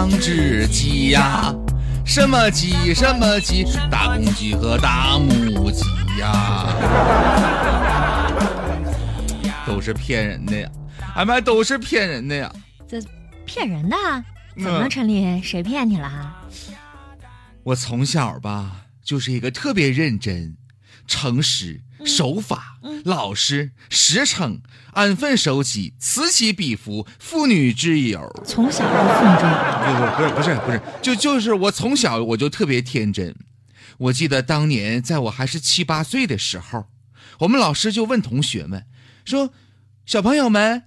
两只鸡呀，什么鸡什么鸡，大公鸡和大母鸡呀，都是骗人的呀，俺们都是骗人的呀。这骗人的？怎么了，嗯陈林？谁骗你了？我从小吧就是一个特别认真、诚实、守法、嗯老实、实诚、安分守己、此起彼伏、妇女之友。从小就奉这个。不不不是不是不是，就就是我从小我就特别天真。我记得当年在我还是七八岁的时候，我们老师就问同学们说：“小朋友们，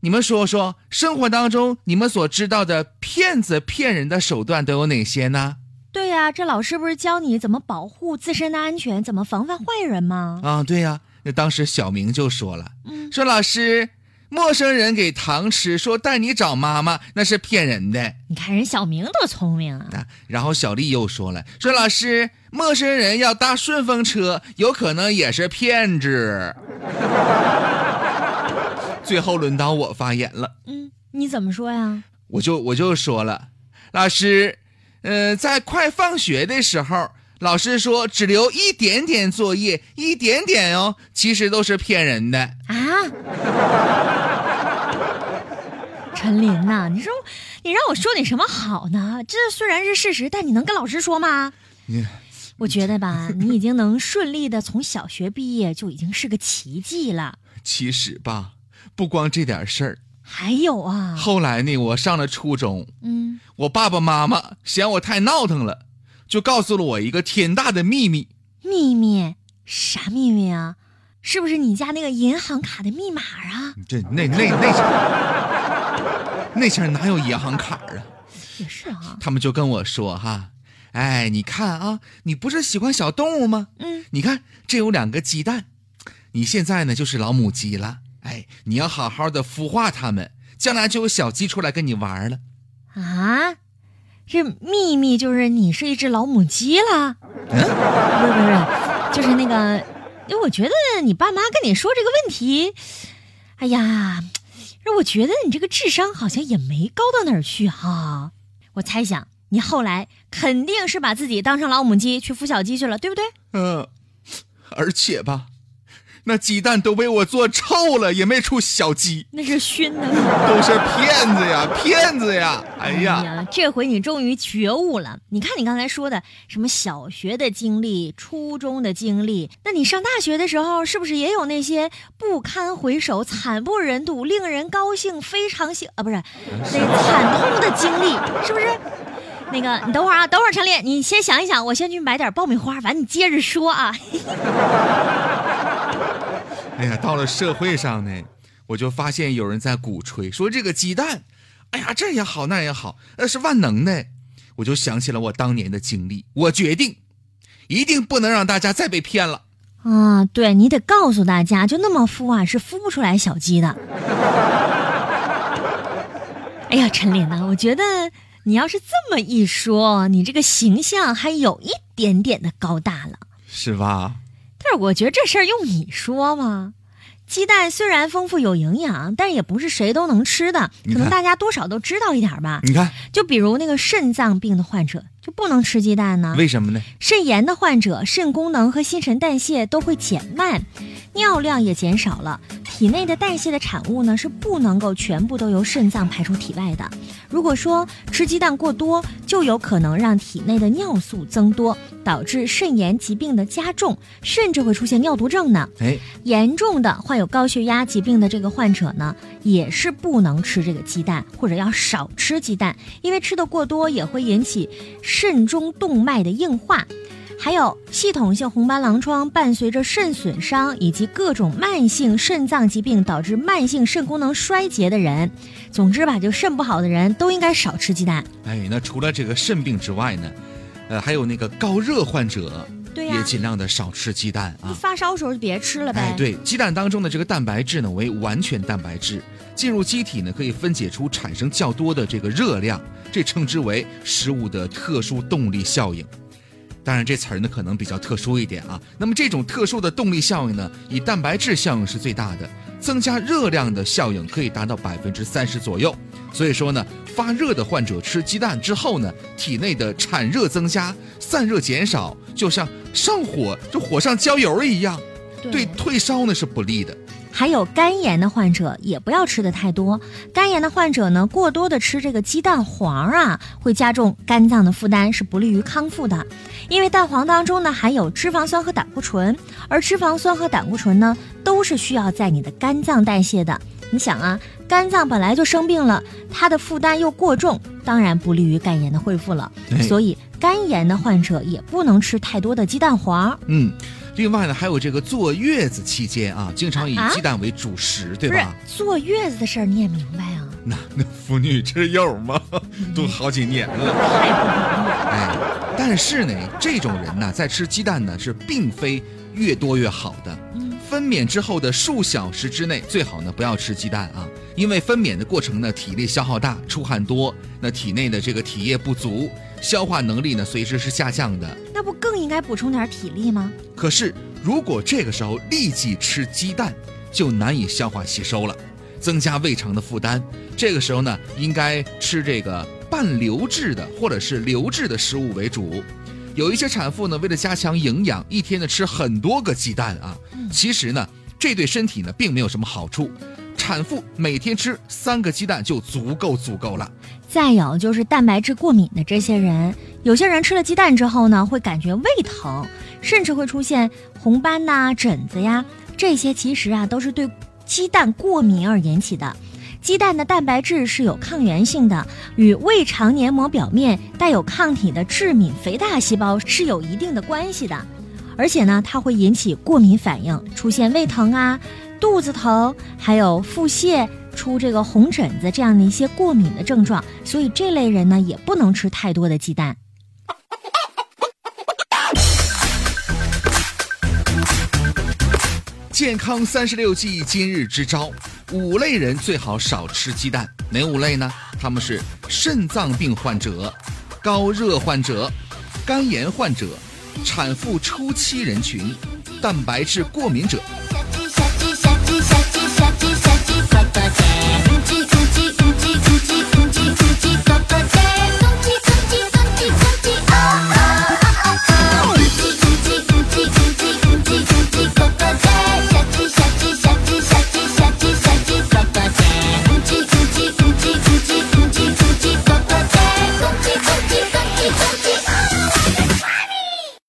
你们说说生活当中你们所知道的骗子骗人的手段都有哪些呢？”对呀、这老师不是教你怎么保护自身的安全，怎么防范坏人吗？啊，对呀、那当时小明就说了，嗯说老师，陌生人给糖吃，说带你找妈妈，那是骗人的。你看人小明多聪明啊！啊，然后小丽又说了，说老师，陌生人要搭顺风车，有可能也是骗子。最后轮到我发言了，嗯，你怎么说呀？我就我就说了，老师，呃，在快放学的时候，老师说只留一点点作业，一点点哦，其实都是骗人的。啊？陈琳呐、你说你让我说你什么好呢？这虽然是事实，但你能跟老师说吗？你我觉得吧，你已经能顺利的从小学毕业，就已经是个奇迹了。其实吧，不光这点事儿，还有啊，后来呢，我上了初中，嗯，我爸爸妈妈嫌我太闹腾了，就告诉了我一个天大的秘密。秘密啥秘密啊？是不是你家那个银行卡的密码啊？这那那那前那前哪有银行卡啊？也是啊，他们就跟我说哈，哎，你看啊，你不是喜欢小动物吗？嗯，你看这有两个鸡蛋，你现在呢就是老母鸡了，哎，你要好好的孵化它们，将来就有小鸡出来跟你玩了。啊，这秘密就是你是一只老母鸡了？嗯不是不是，就是那个，因为我觉得你爸妈跟你说这个问题，哎呀，让我觉得你这个智商好像也没高到哪儿去哈。我猜想你后来肯定是把自己当成老母鸡去孵小鸡去了，对不对？嗯、而且吧，那鸡蛋都被我做臭了，也没出小鸡，那是熏的。都是骗子呀，骗子呀！哎呀，这回你终于觉悟了。你看你刚才说的什么小学的经历、初中的经历，那你上大学的时候是不是也有那些不堪回首、惨不忍睹、令人高兴、非常幸啊，不是那惨痛的经历，是不是？那个，你等会儿啊，等会儿陈丽，你先想一想，我先去买点爆米花，完你接着说啊。哎呀，到了社会上呢，我就发现有人在鼓吹说这个鸡蛋，哎呀，这也好那也好，那是万能的。我就想起了我当年的经历，我决定，一定不能让大家再被骗了。啊，对你得告诉大家，就那么孵啊，是孵不出来小鸡的。哎呀，陈琳呐，我觉得你要是这么一说，你这个形象还有一点点的高大了。是吧？但是我觉得这事儿用你说吗？鸡蛋虽然丰富有营养，但也不是谁都能吃的，可能大家多少都知道一点吧。你看，就比如那个肾脏病的患者就不能吃鸡蛋呢。为什么呢？肾炎的患者，肾功能和新陈代谢都会减慢，尿量也减少了，体内的代谢的产物呢是不能够全部都由肾脏排出体外的。如果说吃鸡蛋过多，就有可能让体内的尿素增多，导致肾炎疾病的加重，甚至会出现尿毒症呢。哎，严重的患有高血压疾病的这个患者呢，也是不能吃这个鸡蛋，或者要少吃鸡蛋，因为吃的过多也会引起肾中动脉的硬化。还有系统性红斑狼疮伴随着肾损伤以及各种慢性肾脏疾病导致慢性肾功能衰竭的人，总之吧，就肾不好的人都应该少吃鸡蛋。哎，那除了这个肾病之外呢，呃，还有那个高热患者，对呀、也尽量的少吃鸡蛋啊。发烧时候就别吃了呗。哎，对，鸡蛋当中的这个蛋白质呢为完全蛋白质，进入机体呢可以分解出产生较多的这个热量，这称之为食物的特殊动力效应。当然，这词儿呢可能比较特殊一点啊。那么这种特殊的动力效应呢，以蛋白质效应是最大的，增加热量的效应可以达到百分之三十左右。所以说呢，发热的患者吃鸡蛋之后呢，体内的产热增加，散热减少，就像上火就火上浇油一样，对退烧呢是不利的。还有肝炎的患者也不要吃的太多。肝炎的患者呢，过多的吃这个鸡蛋黄啊，会加重肝脏的负担，是不利于康复的。因为蛋黄当中呢含有脂肪酸和胆固醇，而脂肪酸和胆固醇呢都是需要在你的肝脏代谢的。你想啊，肝脏本来就生病了，它的负担又过重，当然不利于肝炎的恢复了。所以肝炎的患者也不能吃太多的鸡蛋黄。嗯。另外呢，还有这个坐月子期间啊，经常以鸡蛋为主食，对吧？坐月子的事儿你也明白啊？那那妇女之友吗？都好几年了。哎，但是呢，这种人呢，在吃鸡蛋呢，是并非越多越好的。分娩之后的数小时之内，最好呢不要吃鸡蛋啊，因为分娩的过程呢，体力消耗大，出汗多，那体内的这个体液不足。消化能力呢，随之是下降的。那不更应该补充点体力吗？可是，如果这个时候立即吃鸡蛋，就难以消化吸收了，增加胃肠的负担。这个时候呢，应该吃这个半流质的或者是流质的食物为主。有一些产妇呢，为了加强营养，一天呢吃很多个鸡蛋啊。其实呢，这对身体呢并没有什么好处。产妇每天吃三个鸡蛋就足够足够了。再有就是蛋白质过敏的这些人，有些人吃了鸡蛋之后呢，会感觉胃疼，甚至会出现红斑呐、疹子呀，这些其实啊都是对鸡蛋过敏而引起的。鸡蛋的蛋白质是有抗原性的，与胃肠黏膜表面带有抗体的致敏肥大细胞是有一定的关系的，而且呢，它会引起过敏反应，出现胃疼啊。肚子疼，还有腹泻、出这个红疹子这样的一些过敏的症状，所以这类人呢也不能吃太多的鸡蛋。健康三十六计，今日之招：五类人最好少吃鸡蛋。哪五类呢？他们是肾脏病患者、高热患者、肝炎患者、产妇初期人群、蛋白质过敏者。